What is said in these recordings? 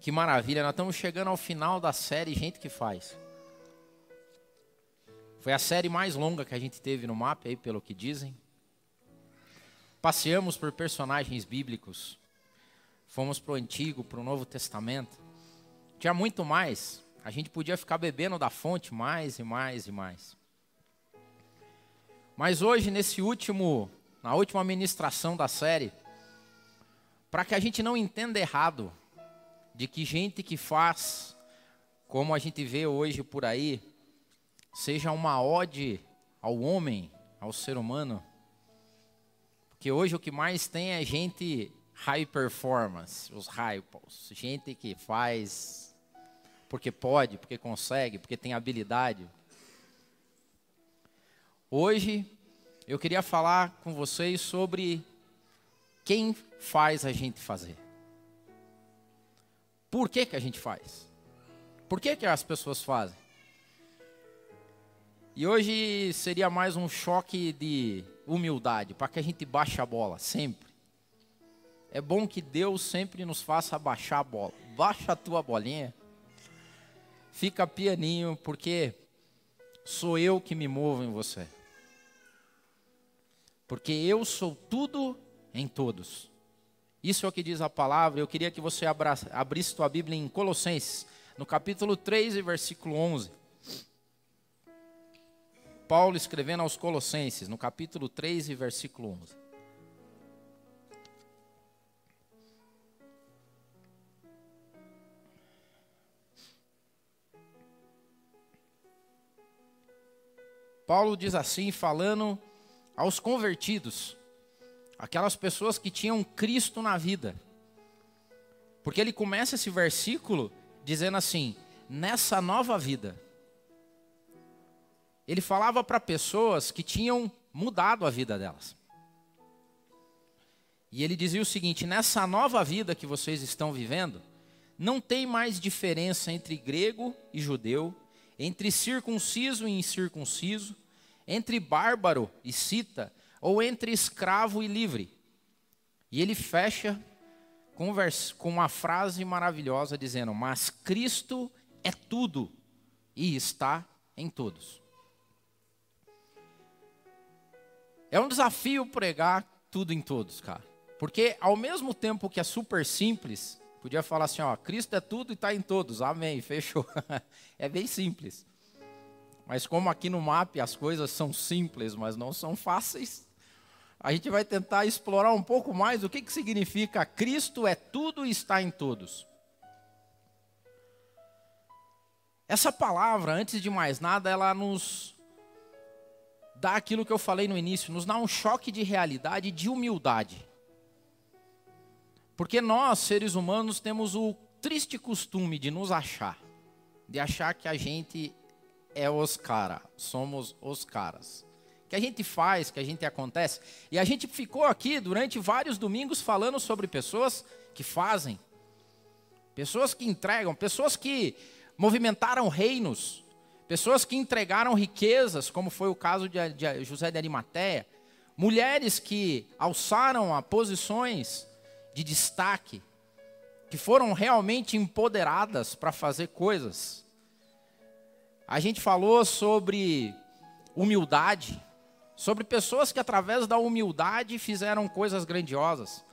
Que maravilha, nós estamos chegando ao final da série Gente que Faz. Foi a série mais longa que a gente teve no mapa, aí, pelo que dizem. Passeamos por personagens bíblicos. Fomos para o Antigo, para o Novo Testamento. Tinha muito mais. A gente podia ficar bebendo da fonte mais e mais e mais. Mas hoje, nesse último, na última ministração da série, para que a gente não entenda errado de que gente que faz, como a gente vê hoje por aí, seja uma ode ao homem, ao ser humano. Porque hoje o que mais tem é gente high performance, os hypos, gente que faz porque pode, porque consegue, porque tem habilidade. Hoje eu queria falar com vocês sobre quem faz a gente fazer. Por que, que a gente faz? Por que, que as pessoas fazem? E hoje seria mais um choque de humildade, para que a gente baixe a bola, sempre. É bom que Deus sempre nos faça baixar a bola. Baixa a tua bolinha. Fica pianinho, porque sou eu que me movo em você. Porque eu sou tudo em todos. Isso é o que diz a palavra. Eu queria que você abrisse tua Bíblia em Colossenses, no capítulo 3 e versículo 11. Paulo escrevendo aos Colossenses, no capítulo 3 e versículo 11. Paulo diz assim, falando aos convertidos, aquelas pessoas que tinham Cristo na vida. Porque ele começa esse versículo dizendo assim: nessa nova vida ele falava para pessoas que tinham mudado a vida delas. E ele dizia o seguinte: nessa nova vida que vocês estão vivendo, não tem mais diferença entre grego e judeu, entre circunciso e incircunciso, entre bárbaro e cita, ou entre escravo e livre. E ele fecha com, uma frase maravilhosa dizendo: Mas Cristo é tudo e está em todos. É um desafio pregar tudo em todos, cara. Porque ao mesmo tempo que é super simples, podia falar assim, ó, Cristo é tudo e está em todos. Amém, fechou. é bem simples. Mas como aqui no MAP as coisas são simples, mas não são fáceis, a gente vai tentar explorar um pouco mais o que, que significa Cristo é tudo e está em todos. Essa palavra, antes de mais nada, ela nos dá aquilo que eu falei no início, nos dá um choque de realidade e de humildade. Porque nós, seres humanos, temos o triste costume de nos achar, de achar que a gente é os caras, somos os caras. Que a gente faz, que a gente acontece. E a gente ficou aqui durante vários domingos falando sobre pessoas que fazem, pessoas que entregam, pessoas que movimentaram reinos, pessoas que entregaram riquezas, como foi o caso de, José de Arimateia, mulheres que alçaram a posições de destaque, que foram realmente empoderadas para fazer coisas. A gente falou sobre humildade, sobre pessoas que através da humildade fizeram coisas grandiosas.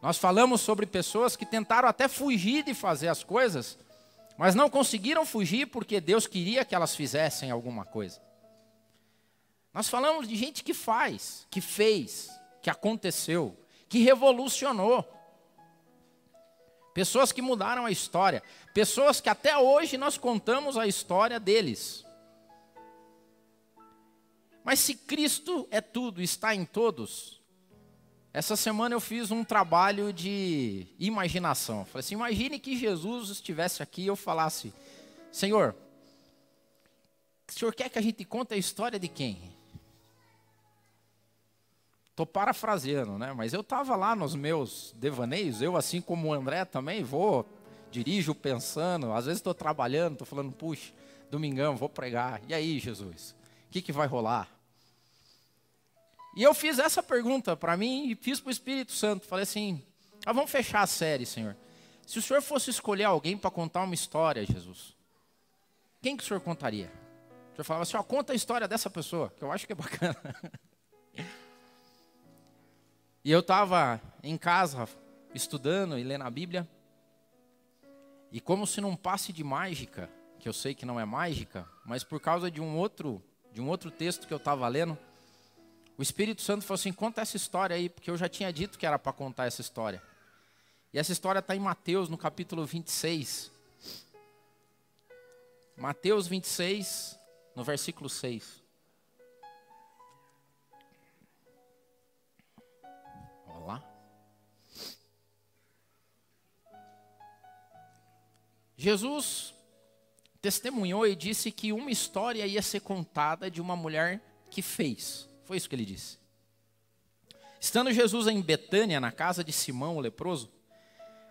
Nós falamos sobre pessoas que tentaram até fugir de fazer as coisas, mas não conseguiram fugir porque Deus queria que elas fizessem alguma coisa. Nós falamos de gente que faz, que fez, que aconteceu, que revolucionou. Pessoas que mudaram a história, pessoas que até hoje nós contamos a história deles. Mas se Cristo é tudo, está em todos, essa semana eu fiz um trabalho de imaginação. Falei assim: imagine que Jesus estivesse aqui e eu falasse, Senhor, o senhor quer que a gente conte a história de quem? Estou parafraseando, né? Mas eu estava lá nos meus devaneios, eu assim como o André também vou, dirijo pensando, às vezes estou trabalhando, estou falando, puxa, domingão, vou pregar. E aí, Jesus, que, que vai rolar? E eu fiz essa pergunta para mim e fiz para o Espírito Santo. Falei assim: ah, vamos fechar a série, Senhor. Se o senhor fosse escolher alguém para contar uma história, Jesus, quem que o senhor contaria? O senhor falava assim, ó, conta a história dessa pessoa, que eu acho que é bacana. e eu estava em casa, estudando e lendo a Bíblia, e como se num passe de mágica, que eu sei que não é mágica, mas por causa de um outro, de um outro texto que eu estava lendo, o Espírito Santo falou assim: conta essa história aí, porque eu já tinha dito que era para contar essa história. E essa história está em Mateus, no capítulo 26. Mateus 26, no versículo 6. Olá. Jesus testemunhou e disse que uma história ia ser contada de uma mulher que fez. Foi isso que ele disse. Estando Jesus em Betânia, na casa de Simão, o leproso,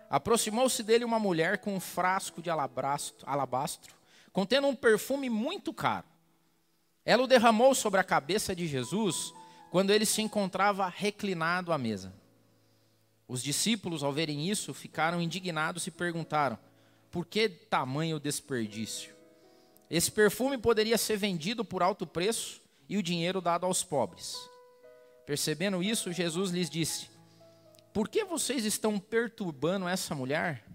aproximou-se dele uma mulher com um frasco de alabastro, alabastro, contendo um perfume muito caro. Ela o derramou sobre a cabeça de Jesus quando ele se encontrava reclinado à mesa. Os discípulos, ao verem isso, ficaram indignados e perguntaram: por que tamanho desperdício? Esse perfume poderia ser vendido por alto preço e o dinheiro dado aos pobres. Percebendo isso, Jesus lhes disse: Por que vocês estão perturbando essa mulher?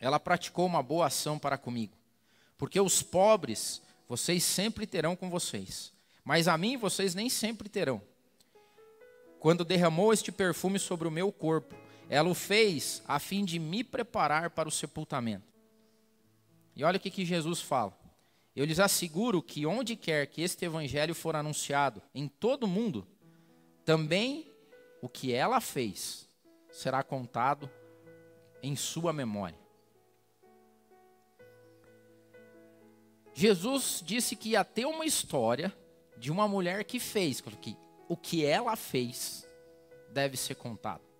Ela praticou uma boa ação para comigo. Porque os pobres vocês sempre terão com vocês, mas a mim vocês nem sempre terão. Quando derramou este perfume sobre o meu corpo, ela o fez a fim de me preparar para o sepultamento. E olha o que, que Jesus fala. Eu lhes asseguro que onde quer que este evangelho for anunciado em todo o mundo, também o que ela fez será contado em sua memória. Jesus disse que ia ter uma história de uma mulher que fez, que o que ela fez deve ser contado.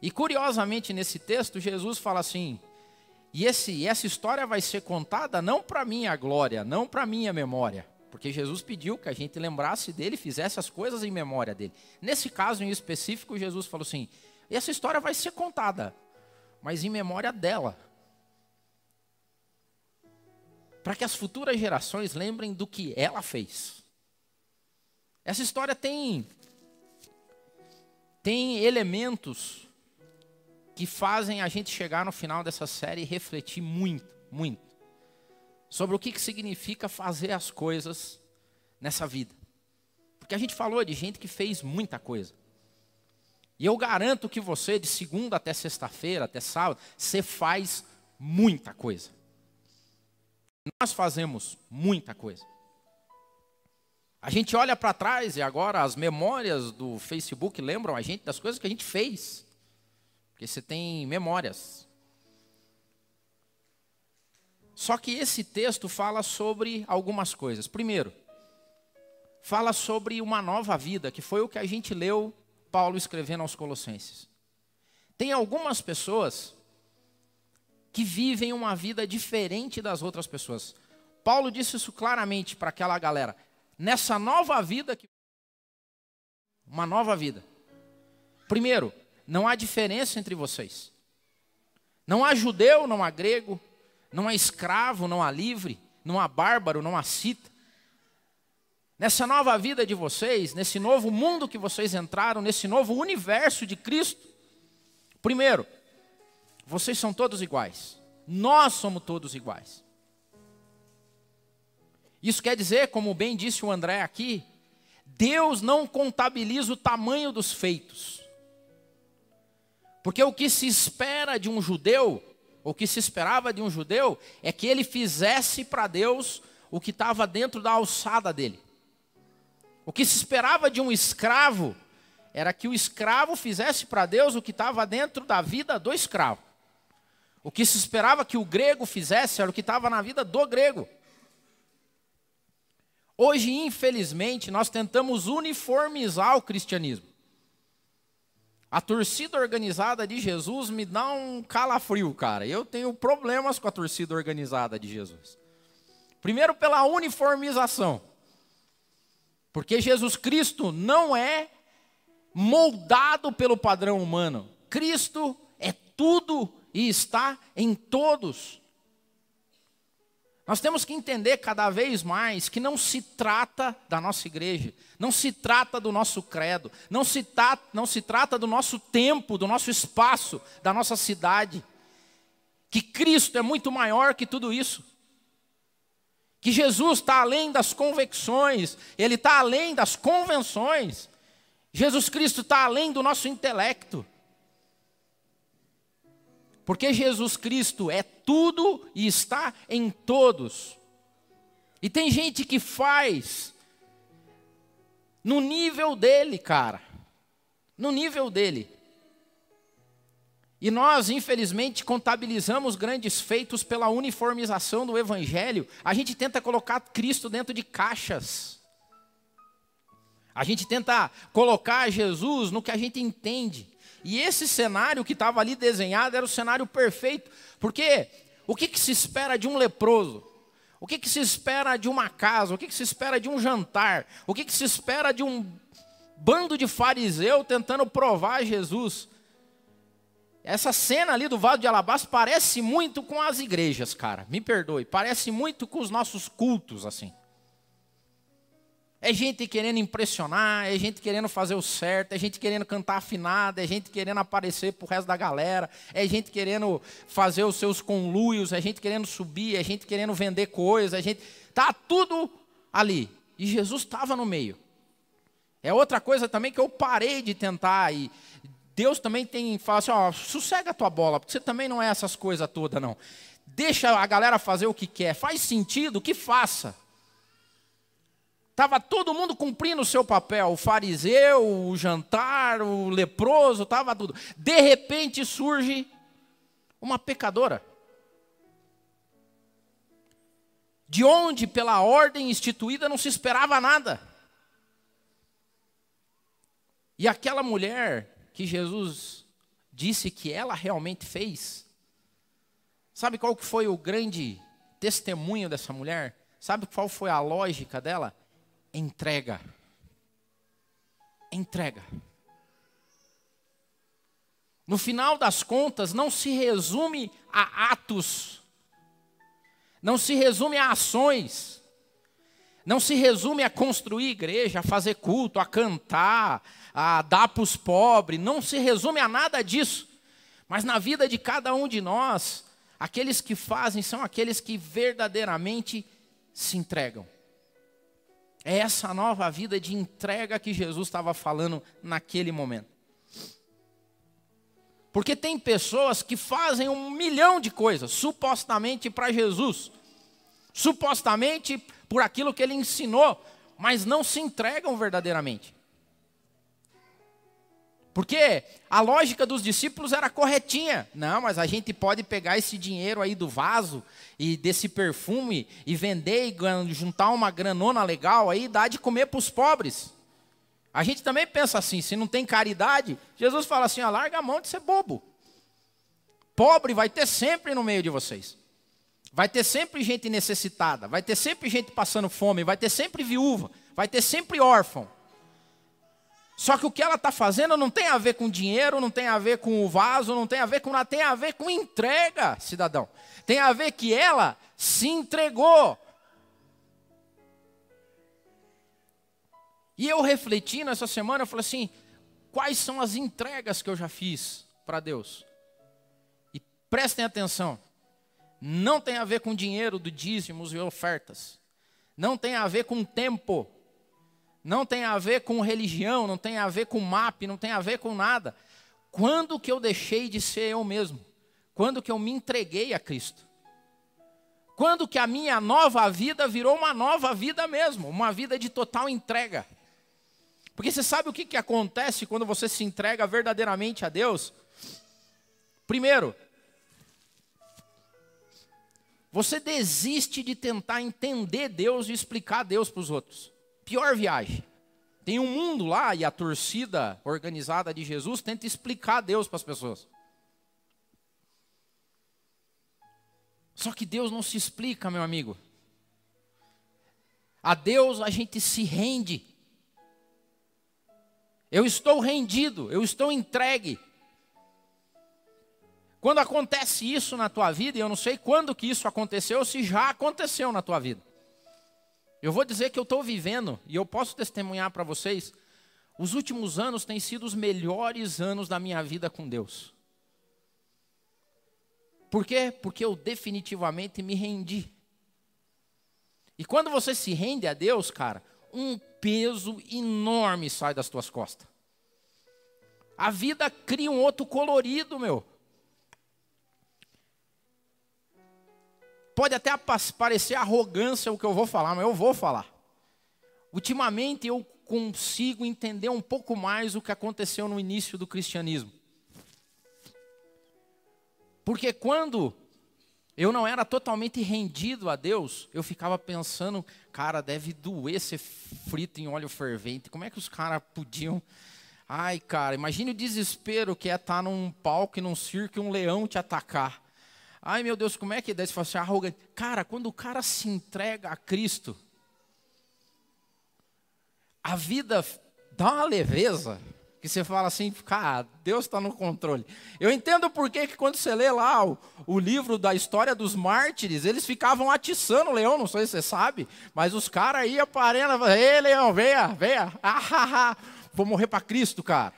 E curiosamente nesse texto Jesus fala assim: e esse, essa história vai ser contada não para minha glória, não para minha memória. Porque Jesus pediu que a gente lembrasse dele, fizesse as coisas em memória dele. Nesse caso em específico, Jesus falou assim: essa história vai ser contada, mas em memória dela. Para que as futuras gerações lembrem do que ela fez. Essa história tem tem elementos que fazem a gente chegar no final dessa série e refletir muito, muito, sobre o que, que significa fazer as coisas nessa vida. Porque a gente falou de gente que fez muita coisa. E eu garanto que você, de segunda até sexta-feira, até sábado, você faz muita coisa. Nós fazemos muita coisa. A gente olha para trás e agora as memórias do Facebook lembram a gente das coisas que a gente fez. Porque você tem memórias. Só que esse texto fala sobre algumas coisas. Primeiro, fala sobre uma nova vida, que foi o que a gente leu Paulo escrevendo aos Colossenses. Tem algumas pessoas que vivem uma vida diferente das outras pessoas. Paulo disse isso claramente para aquela galera. Nessa nova vida que uma nova vida. Primeiro, não há diferença entre vocês. Não há judeu, não há grego, não há escravo, não há livre, não há bárbaro, não há cita. Nessa nova vida de vocês, nesse novo mundo que vocês entraram, nesse novo universo de Cristo, primeiro, vocês são todos iguais. Nós somos todos iguais. Isso quer dizer, como bem disse o André aqui, Deus não contabiliza o tamanho dos feitos. Porque o que se espera de um judeu, o que se esperava de um judeu, é que ele fizesse para Deus o que estava dentro da alçada dele. O que se esperava de um escravo era que o escravo fizesse para Deus o que estava dentro da vida do escravo. O que se esperava que o grego fizesse era o que estava na vida do grego. Hoje, infelizmente, nós tentamos uniformizar o cristianismo. A torcida organizada de Jesus me dá um calafrio, cara. Eu tenho problemas com a torcida organizada de Jesus. Primeiro, pela uniformização. Porque Jesus Cristo não é moldado pelo padrão humano. Cristo é tudo e está em todos. Nós temos que entender cada vez mais que não se trata da nossa igreja, não se trata do nosso credo, não se, ta, não se trata do nosso tempo, do nosso espaço, da nossa cidade. Que Cristo é muito maior que tudo isso. Que Jesus está além das convicções, Ele está além das convenções. Jesus Cristo está além do nosso intelecto. Porque Jesus Cristo é tudo e está em todos. E tem gente que faz no nível dele, cara. No nível dele. E nós, infelizmente, contabilizamos grandes feitos pela uniformização do Evangelho. A gente tenta colocar Cristo dentro de caixas. A gente tenta colocar Jesus no que a gente entende. E esse cenário que estava ali desenhado era o cenário perfeito, porque o que, que se espera de um leproso? O que, que se espera de uma casa? O que, que se espera de um jantar? O que, se espera de um bando de fariseu tentando provar Jesus? Essa cena ali do Vado de Alabastro parece muito com as igrejas, cara. Me perdoe, parece muito com os nossos cultos, assim. É gente querendo impressionar, é gente querendo fazer o certo, é gente querendo cantar afinado, é gente querendo aparecer pro resto da galera, é gente querendo fazer os seus conluios, é gente querendo subir, é gente querendo vender coisas, é gente. Tá tudo ali. E Jesus estava no meio. É outra coisa também que eu parei de tentar e Deus também tem fala assim, ó, sossega a tua bola, porque você também não é essas coisas todas não. Deixa a galera fazer o que quer, faz sentido, que faça. Estava todo mundo cumprindo o seu papel, o fariseu, o jantar, o leproso, estava tudo. De repente surge uma pecadora. De onde, pela ordem instituída, não se esperava nada. E aquela mulher que Jesus disse que ela realmente fez, sabe qual que foi o grande testemunho dessa mulher? Sabe qual foi a lógica dela? Entrega. Entrega. No final das contas, não se resume a atos, não se resume a ações, não se resume a construir igreja, a fazer culto, a cantar, a dar para os pobres, não se resume a nada disso. Mas na vida de cada um de nós, aqueles que fazem são aqueles que verdadeiramente se entregam. É essa nova vida de entrega que Jesus estava falando naquele momento. Porque tem pessoas que fazem um milhão de coisas, supostamente para Jesus, supostamente por aquilo que ele ensinou, mas não se entregam verdadeiramente. Porque a lógica dos discípulos era corretinha. Não, mas a gente pode pegar esse dinheiro aí do vaso e desse perfume e vender e juntar uma granona legal aí e dar de comer para os pobres. A gente também pensa assim, se não tem caridade, Jesus fala assim, ó, larga a mão de ser bobo. Pobre vai ter sempre no meio de vocês. Vai ter sempre gente necessitada, vai ter sempre gente passando fome, vai ter sempre viúva, vai ter sempre órfão. Só que o que ela está fazendo não tem a ver com dinheiro, não tem a ver com o vaso, não tem a ver com nada, tem a ver com entrega, cidadão. Tem a ver que ela se entregou. E eu refletindo essa semana, eu falei assim: quais são as entregas que eu já fiz para Deus? E prestem atenção, não tem a ver com dinheiro do dízimos e ofertas, não tem a ver com tempo, não tem a ver com religião, não tem a ver com map, não tem a ver com nada. Quando que eu deixei de ser eu mesmo? Quando que eu me entreguei a Cristo? Quando que a minha nova vida virou uma nova vida mesmo, uma vida de total entrega? Porque você sabe o que, que acontece quando você se entrega verdadeiramente a Deus? Primeiro, você desiste de tentar entender Deus e explicar Deus para os outros. Pior viagem. Tem um mundo lá e a torcida organizada de Jesus tenta explicar Deus para as pessoas. Só que Deus não se explica, meu amigo. A Deus a gente se rende. Eu estou rendido, eu estou entregue. Quando acontece isso na tua vida, e eu não sei quando que isso aconteceu, se já aconteceu na tua vida. Eu vou dizer que eu estou vivendo, e eu posso testemunhar para vocês, os últimos anos têm sido os melhores anos da minha vida com Deus. Por quê? Porque eu definitivamente me rendi. E quando você se rende a Deus, cara, um peso enorme sai das tuas costas. A vida cria um outro colorido, meu. Pode até parecer arrogância o que eu vou falar, mas eu vou falar. Ultimamente eu consigo entender um pouco mais o que aconteceu no início do cristianismo. Porque quando eu não era totalmente rendido a Deus, eu ficava pensando, cara, deve doer ser frito em óleo fervente. Como é que os caras podiam. Ai, cara, imagine o desespero que é estar num palco e num circo e um leão te atacar. Ai, meu Deus, como é que é? Daí você assim, arrogante. Cara, quando o cara se entrega a Cristo, a vida dá uma leveza que você fala assim, cara, Deus está no controle. Eu entendo por que quando você lê lá o, o, livro da história dos mártires, eles ficavam atiçando o leão, não sei se você sabe, mas os caras iam para ei leão, venha, venha, ah, ah, ah, vou morrer para Cristo, cara.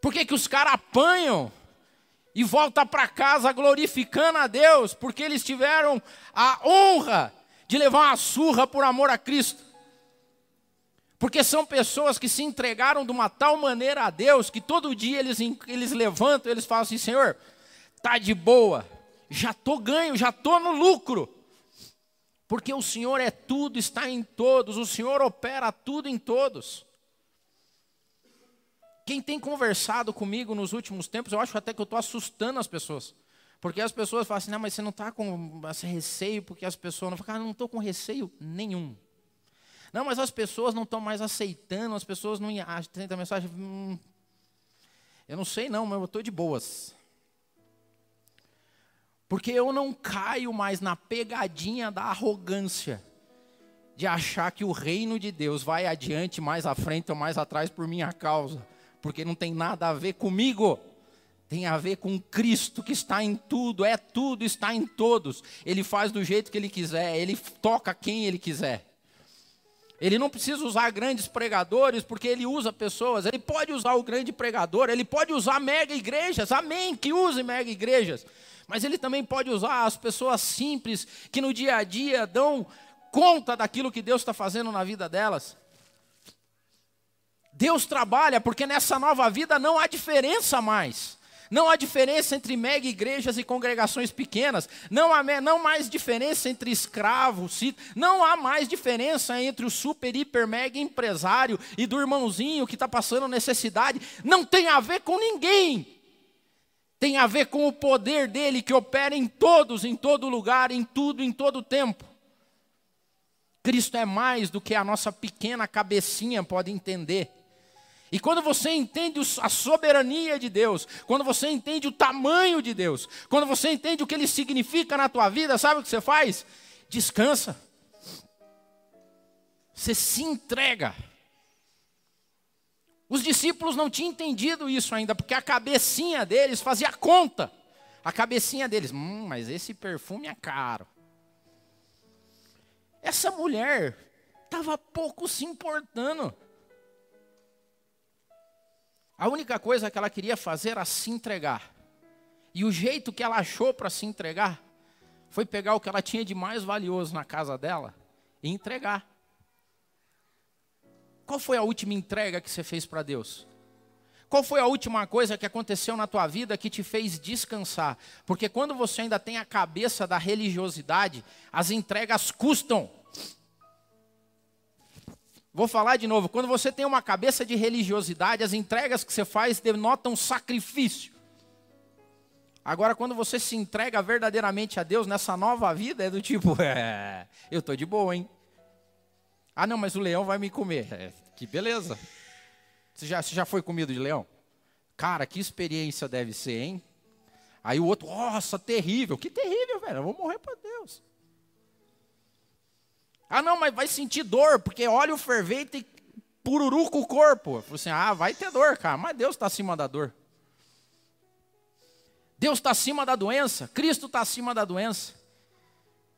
Por que, que os caras apanham e voltam para casa glorificando a Deus? Porque eles tiveram a honra de levar uma surra por amor a Cristo. Porque são pessoas que se entregaram de uma tal maneira a Deus que todo dia eles, eles levantam, eles falam assim: Senhor, tá de boa, já tô ganho, já tô no lucro. Porque o Senhor é tudo, está em todos, o Senhor opera tudo em todos. Quem tem conversado comigo nos últimos tempos, eu acho até que eu estou assustando as pessoas. Porque as pessoas falam assim, não, mas você não está com esse receio, porque as pessoas não falam, cara, não estou com receio nenhum. Não, mas as pessoas não estão mais aceitando, as pessoas não tentam mensagem. Hum, eu não sei não, mas eu estou de boas. Porque eu não caio mais na pegadinha da arrogância de achar que o reino de Deus vai adiante, mais à frente ou mais atrás por minha causa porque não tem nada a ver comigo. Tem a ver com Cristo que está em tudo, é tudo, está em todos. Ele faz do jeito que ele quiser, ele toca quem ele quiser. Ele não precisa usar grandes pregadores, porque ele usa pessoas. Ele pode usar o grande pregador, ele pode usar mega igrejas, amém, que use mega igrejas. Mas ele também pode usar as pessoas simples, que no dia a dia dão conta daquilo que Deus está fazendo na vida delas. Deus trabalha porque nessa nova vida não há diferença mais. Não há diferença entre mega igrejas e congregações pequenas. Não há não mais diferença entre escravos. Não há mais diferença entre o super, hiper, mega empresário e do irmãozinho que está passando necessidade. Não tem a ver com ninguém. Tem a ver com o poder dele que opera em todos, em todo lugar, em tudo, em todo tempo. Cristo é mais do que a nossa pequena cabecinha pode entender. E quando você entende a soberania de Deus, quando você entende o tamanho de Deus, quando você entende o que ele significa na tua vida, sabe o que você faz? Descansa. Você se entrega. Os discípulos não tinham entendido isso ainda, porque a cabecinha deles fazia conta. A cabecinha deles, hum, mas esse perfume é caro. Essa mulher estava pouco se importando. A única coisa que ela queria fazer era se entregar. E o jeito que ela achou para se entregar foi pegar o que ela tinha de mais valioso na casa dela e entregar. Qual foi a última entrega que você fez para Deus? Qual foi a última coisa que aconteceu na tua vida que te fez descansar? Porque quando você ainda tem a cabeça da religiosidade, as entregas custam. Vou falar de novo. Quando você tem uma cabeça de religiosidade, as entregas que você faz denotam sacrifício. Agora, quando você se entrega verdadeiramente a Deus nessa nova vida, é do tipo, é, eu estou de boa, hein? Ah, não, mas o leão vai me comer. É, que beleza. Você já, você já foi comido de leão? Cara, que experiência deve ser, hein? Aí o outro, nossa, terrível. Que terrível, velho. Eu vou morrer para Deus. Ah, não, mas vai sentir dor, porque óleo fervente pururuca o corpo. Eu falei assim: ah, vai ter dor, cara, mas Deus está acima da dor. Deus está acima da doença, Cristo está acima da doença.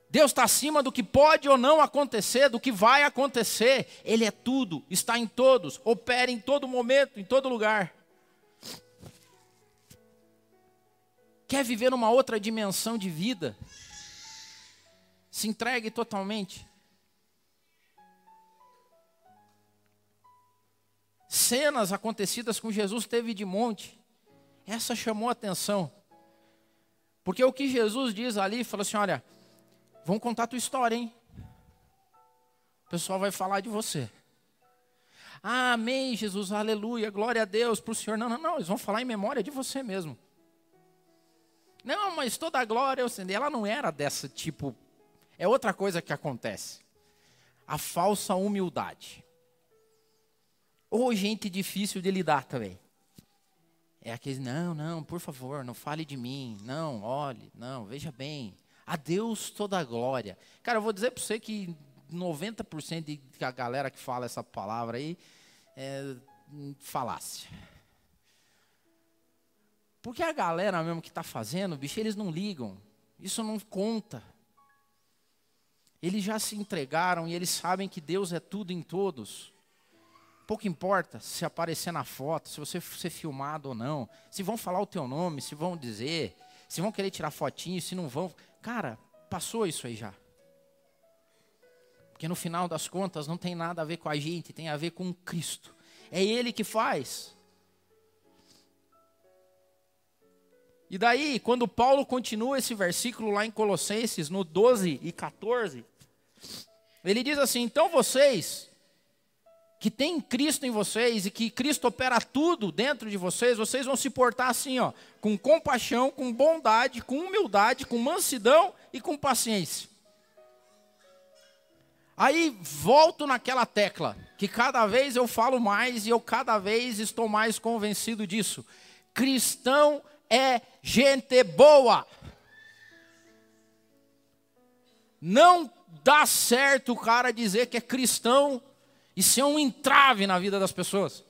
Deus está acima do que pode ou não acontecer, do que vai acontecer. Ele é tudo, está em todos, opera em todo momento, em todo lugar. Quer viver numa outra dimensão de vida? Se entregue totalmente. Cenas acontecidas com Jesus teve de monte. Essa chamou a atenção. Porque o que Jesus diz ali, falou assim: olha, Vão contar a tua história, hein? O pessoal vai falar de você. Ah, amém, Jesus, aleluia, glória a Deus para o Senhor. Não, não, não, eles vão falar em memória de você mesmo. Não, mas toda a glória, ela não era dessa tipo. É outra coisa que acontece. A falsa humildade. Ou gente difícil de lidar também. É aquele, não, não, por favor, não fale de mim. Não, olhe, não, veja bem. A Deus toda a glória. Cara, eu vou dizer para você que 90% da galera que fala essa palavra aí é falácia. Porque a galera mesmo que está fazendo, bicho, eles não ligam. Isso não conta. Eles já se entregaram e eles sabem que Deus é tudo em todos. Pouco importa se aparecer na foto, se você ser filmado ou não, se vão falar o teu nome, se vão dizer, se vão querer tirar fotinho, se não vão. Cara, passou isso aí já. Porque no final das contas não tem nada a ver com a gente, tem a ver com Cristo. É Ele que faz. E daí, quando Paulo continua esse versículo lá em Colossenses, no 12 e 14, ele diz assim: Então vocês, que tem Cristo em vocês e que Cristo opera tudo dentro de vocês, vocês vão se portar assim, ó, com compaixão, com bondade, com humildade, com mansidão e com paciência. Aí volto naquela tecla, que cada vez eu falo mais e eu cada vez estou mais convencido disso. Cristão é gente boa. Não dá certo o cara dizer que é cristão isso é um entrave na vida das pessoas.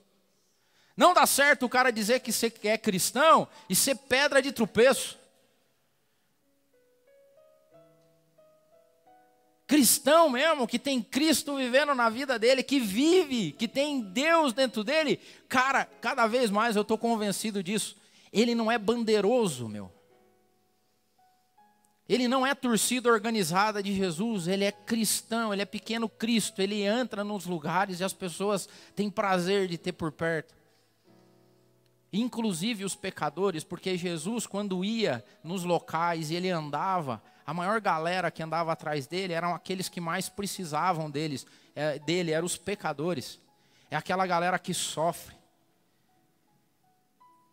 Não dá certo o cara dizer que você é cristão e ser pedra de tropeço. Cristão mesmo, que tem Cristo vivendo na vida dele, que vive, que tem Deus dentro dele, cara, cada vez mais eu estou convencido disso. Ele não é bandeiroso, meu. Ele não é torcida organizada de Jesus, ele é cristão, ele é pequeno Cristo, ele entra nos lugares e as pessoas têm prazer de ter por perto. Inclusive os pecadores, porque Jesus, quando ia nos locais e ele andava, a maior galera que andava atrás dele eram aqueles que mais precisavam deles, é, dele, eram os pecadores. É aquela galera que sofre.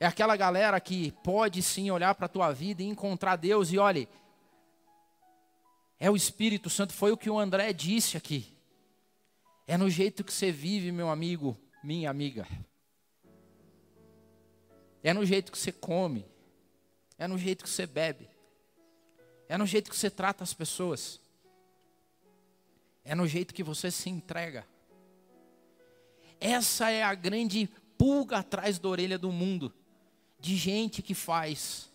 É aquela galera que pode sim olhar para a tua vida e encontrar Deus e olhe, é o Espírito Santo, foi o que o André disse aqui. É no jeito que você vive, meu amigo, minha amiga. É no jeito que você come. É no jeito que você bebe. É no jeito que você trata as pessoas. É no jeito que você se entrega. Essa é a grande pulga atrás da orelha do mundo, de gente que faz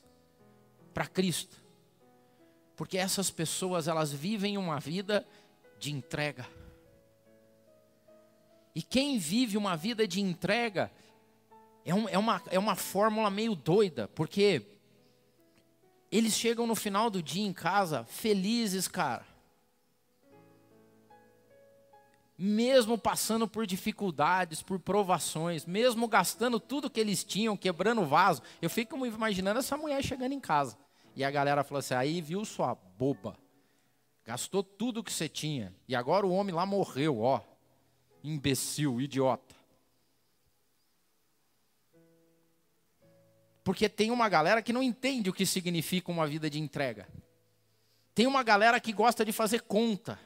para Cristo. Porque essas pessoas, elas vivem uma vida de entrega. E quem vive uma vida de entrega é, um, é, uma, é uma fórmula meio doida, porque eles chegam no final do dia em casa felizes, cara. Mesmo passando por dificuldades, por provações, mesmo gastando tudo que eles tinham, quebrando o vaso. Eu fico imaginando essa mulher chegando em casa. E a galera falou assim: aí viu sua boba. Gastou tudo que você tinha. E agora o homem lá morreu, ó. Imbecil, idiota. Porque tem uma galera que não entende o que significa uma vida de entrega. Tem uma galera que gosta de fazer conta.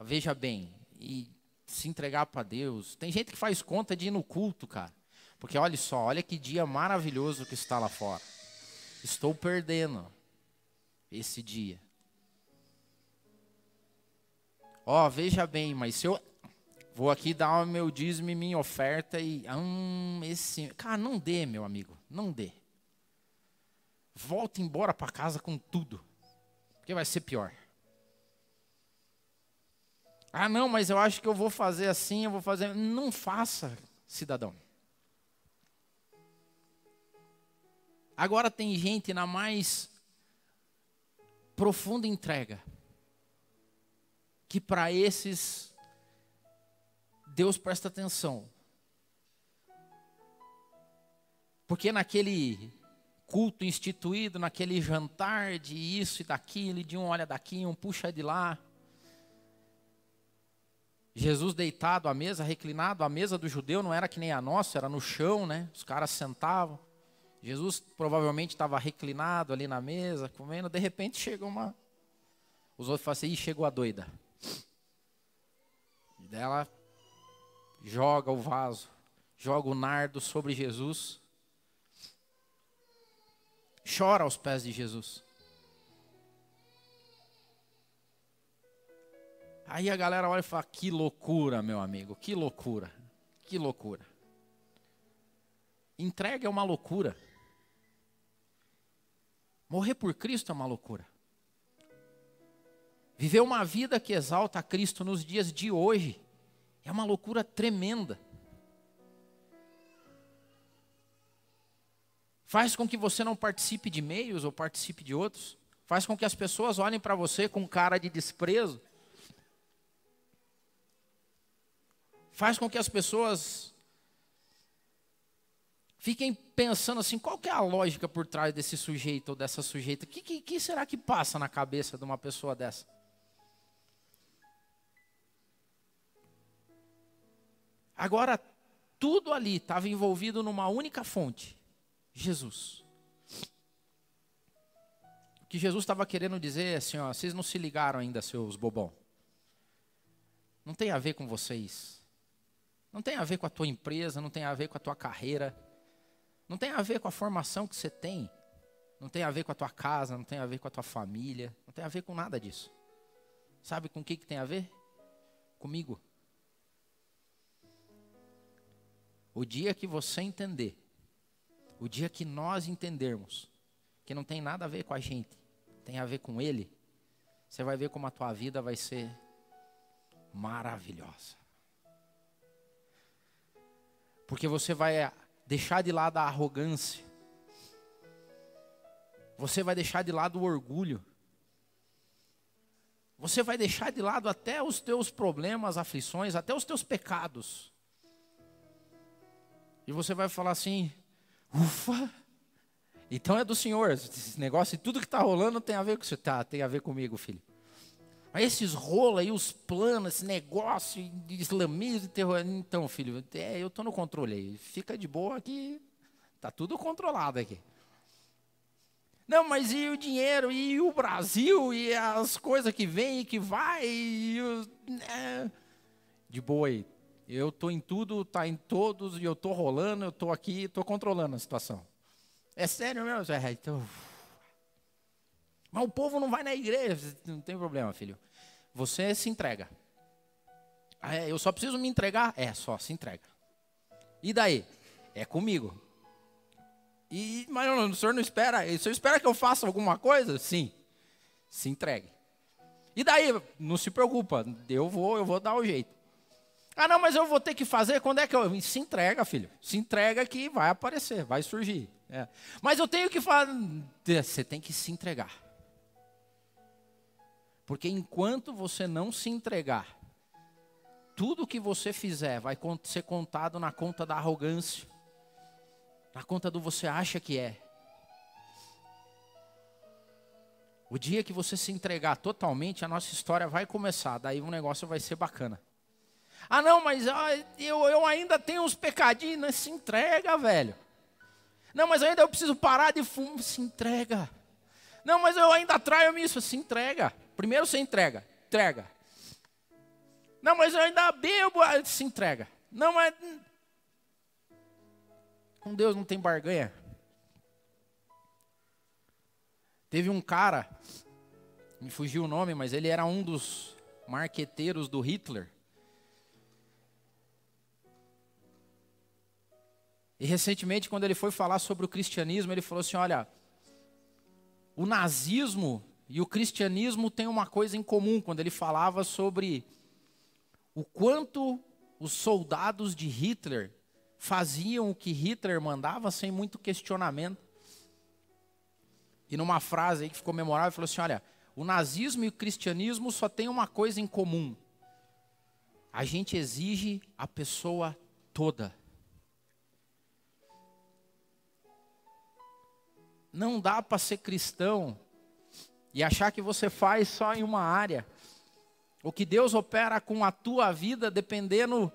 Veja bem, e se entregar para Deus. Tem gente que faz conta de ir no culto, cara. Porque olha só, olha que dia maravilhoso que está lá fora. Estou perdendo esse dia. Ó, oh, veja bem, mas se eu Vou aqui dar o meu dízimo e minha oferta e. Hum, esse. Cara, não dê, meu amigo. Não dê. Volta embora para casa com tudo. Porque vai ser pior. Ah, não, mas eu acho que eu vou fazer assim, eu vou fazer. Não faça, cidadão. Agora tem gente na mais profunda entrega. Que para esses Deus presta atenção. Porque naquele culto instituído, naquele jantar de isso e daquilo, de um olha daqui, um puxa de lá. Jesus deitado à mesa, reclinado, a mesa do judeu não era que nem a nossa, era no chão, né? Os caras sentavam. Jesus provavelmente estava reclinado ali na mesa, comendo, de repente chega uma. Os outros falam assim, Ih, chegou a doida. E dela joga o vaso, joga o nardo sobre Jesus, chora aos pés de Jesus. Aí a galera olha e fala: que loucura, meu amigo, que loucura, que loucura. Entrega é uma loucura. Morrer por Cristo é uma loucura. Viver uma vida que exalta a Cristo nos dias de hoje é uma loucura tremenda. Faz com que você não participe de meios ou participe de outros. Faz com que as pessoas olhem para você com cara de desprezo. Faz com que as pessoas fiquem pensando assim: qual que é a lógica por trás desse sujeito ou dessa sujeita? O que, que, que será que passa na cabeça de uma pessoa dessa? Agora, tudo ali estava envolvido numa única fonte: Jesus. O que Jesus estava querendo dizer é assim: ó, vocês não se ligaram ainda, seus bobão. Não tem a ver com vocês. Não tem a ver com a tua empresa, não tem a ver com a tua carreira. Não tem a ver com a formação que você tem. Não tem a ver com a tua casa, não tem a ver com a tua família, não tem a ver com nada disso. Sabe com o que, que tem a ver? Comigo. O dia que você entender, o dia que nós entendermos que não tem nada a ver com a gente, tem a ver com Ele, você vai ver como a tua vida vai ser maravilhosa. Porque você vai deixar de lado a arrogância, você vai deixar de lado o orgulho, você vai deixar de lado até os teus problemas, aflições, até os teus pecados. E você vai falar assim: ufa, então é do Senhor. Esse negócio e tudo que está rolando tem a ver com você. Tá, tem a ver comigo, filho. Aí esses rolos aí, os planos, esse negócio de islamismo, terrorismo. Então, filho, é, eu estou no controle aí. Fica de boa que tá tudo controlado aqui. Não, mas e o dinheiro, e o Brasil, e as coisas que vem e que vai, e o, é, de boa aí, eu estou em tudo, tá em todos, e eu estou rolando, eu estou aqui, estou controlando a situação. É sério mesmo? É, então... Mas o povo não vai na igreja, não tem problema, filho. Você se entrega. Ah, é, eu só preciso me entregar? É, só se entrega. E daí? É comigo. E, mas o senhor não espera, o senhor espera que eu faça alguma coisa? Sim. Se entregue. E daí? Não se preocupa, eu vou, eu vou dar o jeito. Ah, não, mas eu vou ter que fazer. Quando é que eu. Se entrega, filho. Se entrega que vai aparecer, vai surgir. É. Mas eu tenho que fazer. Você tem que se entregar. Porque enquanto você não se entregar, tudo que você fizer vai ser contado na conta da arrogância, na conta do você acha que é. O dia que você se entregar totalmente, a nossa história vai começar. Daí o negócio vai ser bacana. Ah, não, mas ah, eu, eu ainda tenho uns pecadinhos. Não, se entrega, velho. Não, mas ainda eu preciso parar de fumar. Se entrega. Não, mas eu ainda traio isso. Se entrega. Primeiro você entrega, entrega. Não, mas eu ainda bebo, se entrega. Não, mas com Deus não tem barganha. Teve um cara, me fugiu o nome, mas ele era um dos marqueteiros do Hitler. E recentemente, quando ele foi falar sobre o cristianismo, ele falou assim: olha, o nazismo e o cristianismo têm uma coisa em comum, quando ele falava sobre o quanto os soldados de Hitler faziam o que Hitler mandava sem muito questionamento. E numa frase aí que ficou memorável, ele falou assim: olha, o nazismo e o cristianismo só têm uma coisa em comum. A gente exige a pessoa toda. Não dá para ser cristão e achar que você faz só em uma área. O que Deus opera com a tua vida dependendo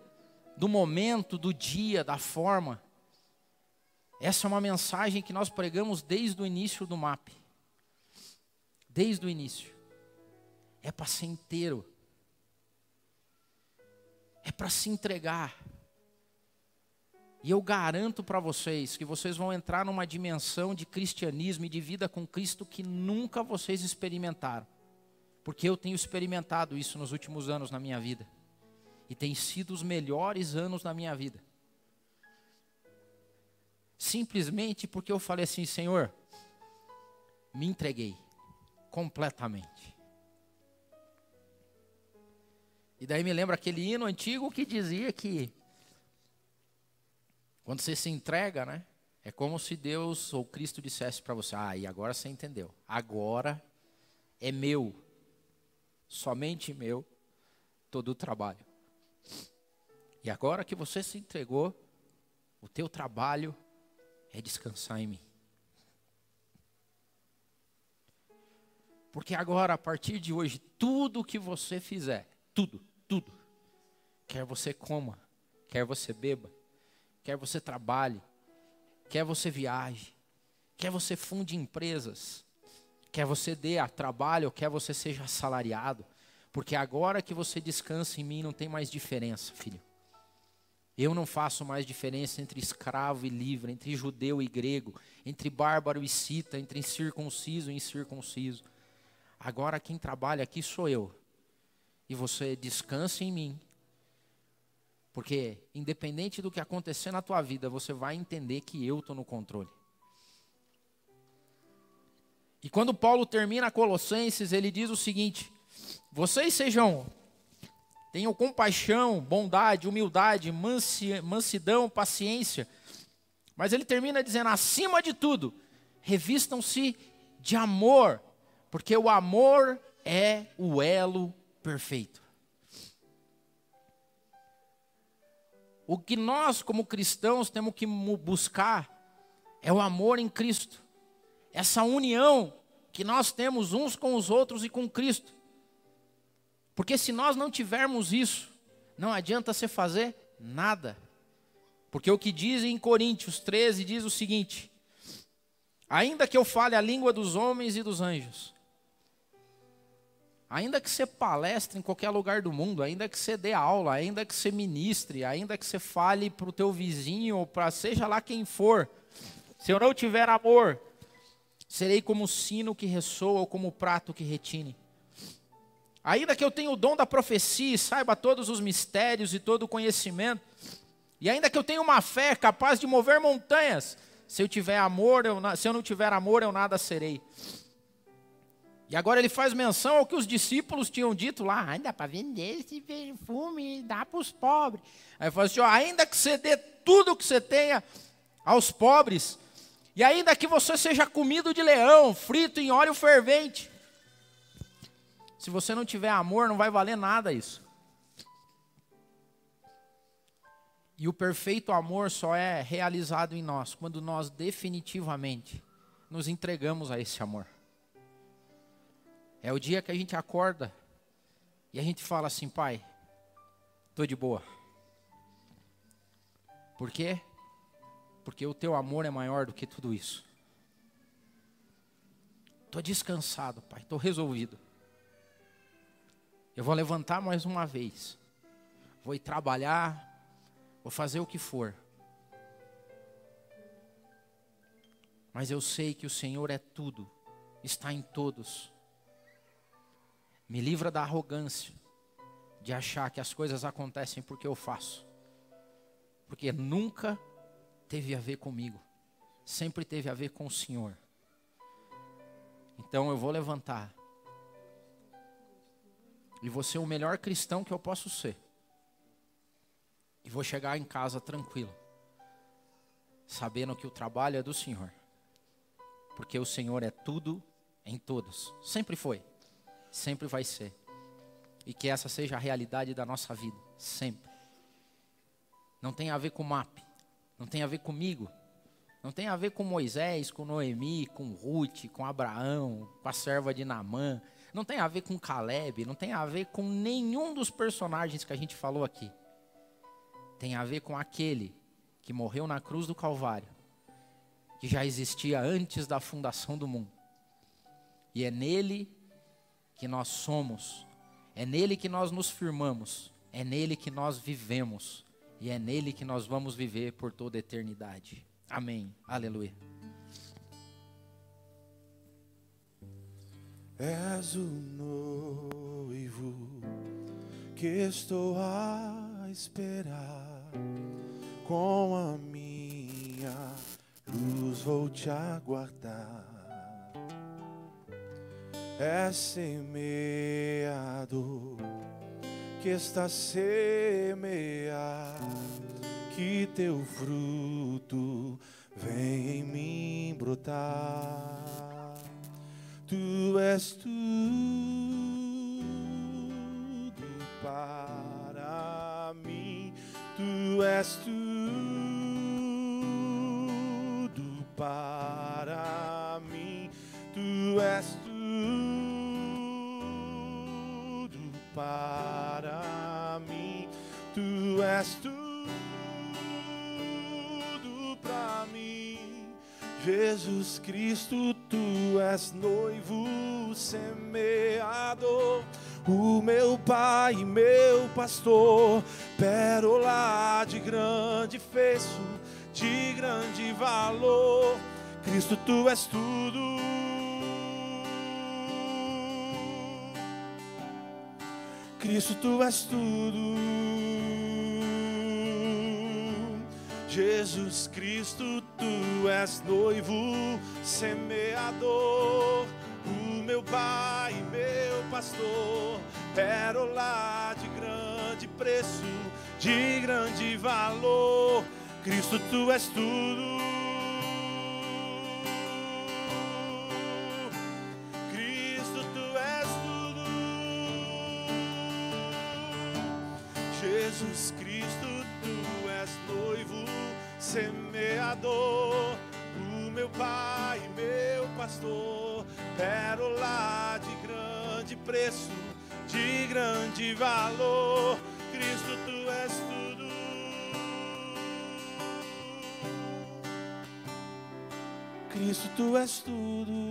do momento, do dia, da forma. Essa é uma mensagem que nós pregamos desde o início do MAP. Desde o início. É para ser inteiro. É para se entregar. E eu garanto para vocês que vocês vão entrar numa dimensão de cristianismo e de vida com Cristo que nunca vocês experimentaram. Porque eu tenho experimentado isso nos últimos anos na minha vida. E tem sido os melhores anos da minha vida. Simplesmente porque eu falei assim, Senhor, me entreguei completamente. E daí me lembra aquele hino antigo que dizia que quando você se entrega, né? É como se Deus ou Cristo dissesse para você: Ah, e agora você entendeu. Agora é meu, somente meu, todo o trabalho. E agora que você se entregou, o teu trabalho é descansar em mim. Porque agora, a partir de hoje, tudo que você fizer, tudo, tudo, quer você coma, quer você beba, quer você trabalhe, quer você viaje, quer você funde empresas, quer você dê a trabalho, quer você seja assalariado, porque agora que você descansa em mim não tem mais diferença, filho. Eu não faço mais diferença entre escravo e livre, entre judeu e grego, entre bárbaro e cita, entre circunciso e incircunciso. Agora quem trabalha aqui sou eu. E você descansa em mim. Porque independente do que acontecer na tua vida, você vai entender que eu estou no controle. E quando Paulo termina Colossenses, ele diz o seguinte: Vocês sejam Tenham compaixão, bondade, humildade, mansidão, paciência. Mas ele termina dizendo: acima de tudo, revistam-se de amor, porque o amor é o elo perfeito. O que nós, como cristãos, temos que buscar é o amor em Cristo, essa união que nós temos uns com os outros e com Cristo. Porque se nós não tivermos isso, não adianta você fazer nada. Porque o que diz em Coríntios 13 diz o seguinte: Ainda que eu fale a língua dos homens e dos anjos, ainda que você palestre em qualquer lugar do mundo, ainda que você dê aula, ainda que você ministre, ainda que você fale para o teu vizinho ou para seja lá quem for, se eu não tiver amor, serei como o sino que ressoa ou como o prato que retine. Ainda que eu tenha o dom da profecia e saiba todos os mistérios e todo o conhecimento, e ainda que eu tenha uma fé capaz de mover montanhas, se eu tiver amor, eu, se eu não tiver amor, eu nada serei. E agora ele faz menção ao que os discípulos tinham dito lá, ainda para vender esse perfume e dar para os pobres. Aí ele fala assim, ó, ainda que você dê tudo o que você tenha aos pobres, e ainda que você seja comido de leão, frito em óleo fervente, se você não tiver amor, não vai valer nada isso. E o perfeito amor só é realizado em nós quando nós definitivamente nos entregamos a esse amor. É o dia que a gente acorda e a gente fala assim, pai, estou de boa. Por quê? Porque o teu amor é maior do que tudo isso. Estou descansado, pai, estou resolvido. Eu vou levantar mais uma vez. Vou ir trabalhar, vou fazer o que for. Mas eu sei que o Senhor é tudo, está em todos. Me livra da arrogância de achar que as coisas acontecem porque eu faço. Porque nunca teve a ver comigo, sempre teve a ver com o Senhor. Então eu vou levantar. E vou ser o melhor cristão que eu posso ser. E vou chegar em casa tranquilo, sabendo que o trabalho é do Senhor. Porque o Senhor é tudo em todos. Sempre foi, sempre vai ser. E que essa seja a realidade da nossa vida, sempre. Não tem a ver com o MAP, não tem a ver comigo, não tem a ver com Moisés, com Noemi, com Ruth, com Abraão, com a serva de Naamã, não tem a ver com Caleb, não tem a ver com nenhum dos personagens que a gente falou aqui. Tem a ver com aquele que morreu na cruz do Calvário, que já existia antes da fundação do mundo. E é nele que nós somos, é nele que nós nos firmamos, é nele que nós vivemos, e é nele que nós vamos viver por toda a eternidade. Amém. Aleluia. És o noivo que estou a esperar. Com a minha luz vou te aguardar. É semeado que está semear, que teu fruto vem em mim brotar. Tu és tudo para mim, tu és tudo és tudo para mim. Jesus Cristo, tu és noivo semeador, o meu pai, meu pastor, pérola de grande fecho, de grande valor. Cristo, tu és tudo. Cristo, tu és tudo. Jesus Cristo, tu és noivo, semeador, o meu pai, meu pastor, pérola de grande preço, de grande valor. Cristo, tu és tudo. Preço, de grande valor. Cristo, tu és tudo. Cristo, tu és tudo.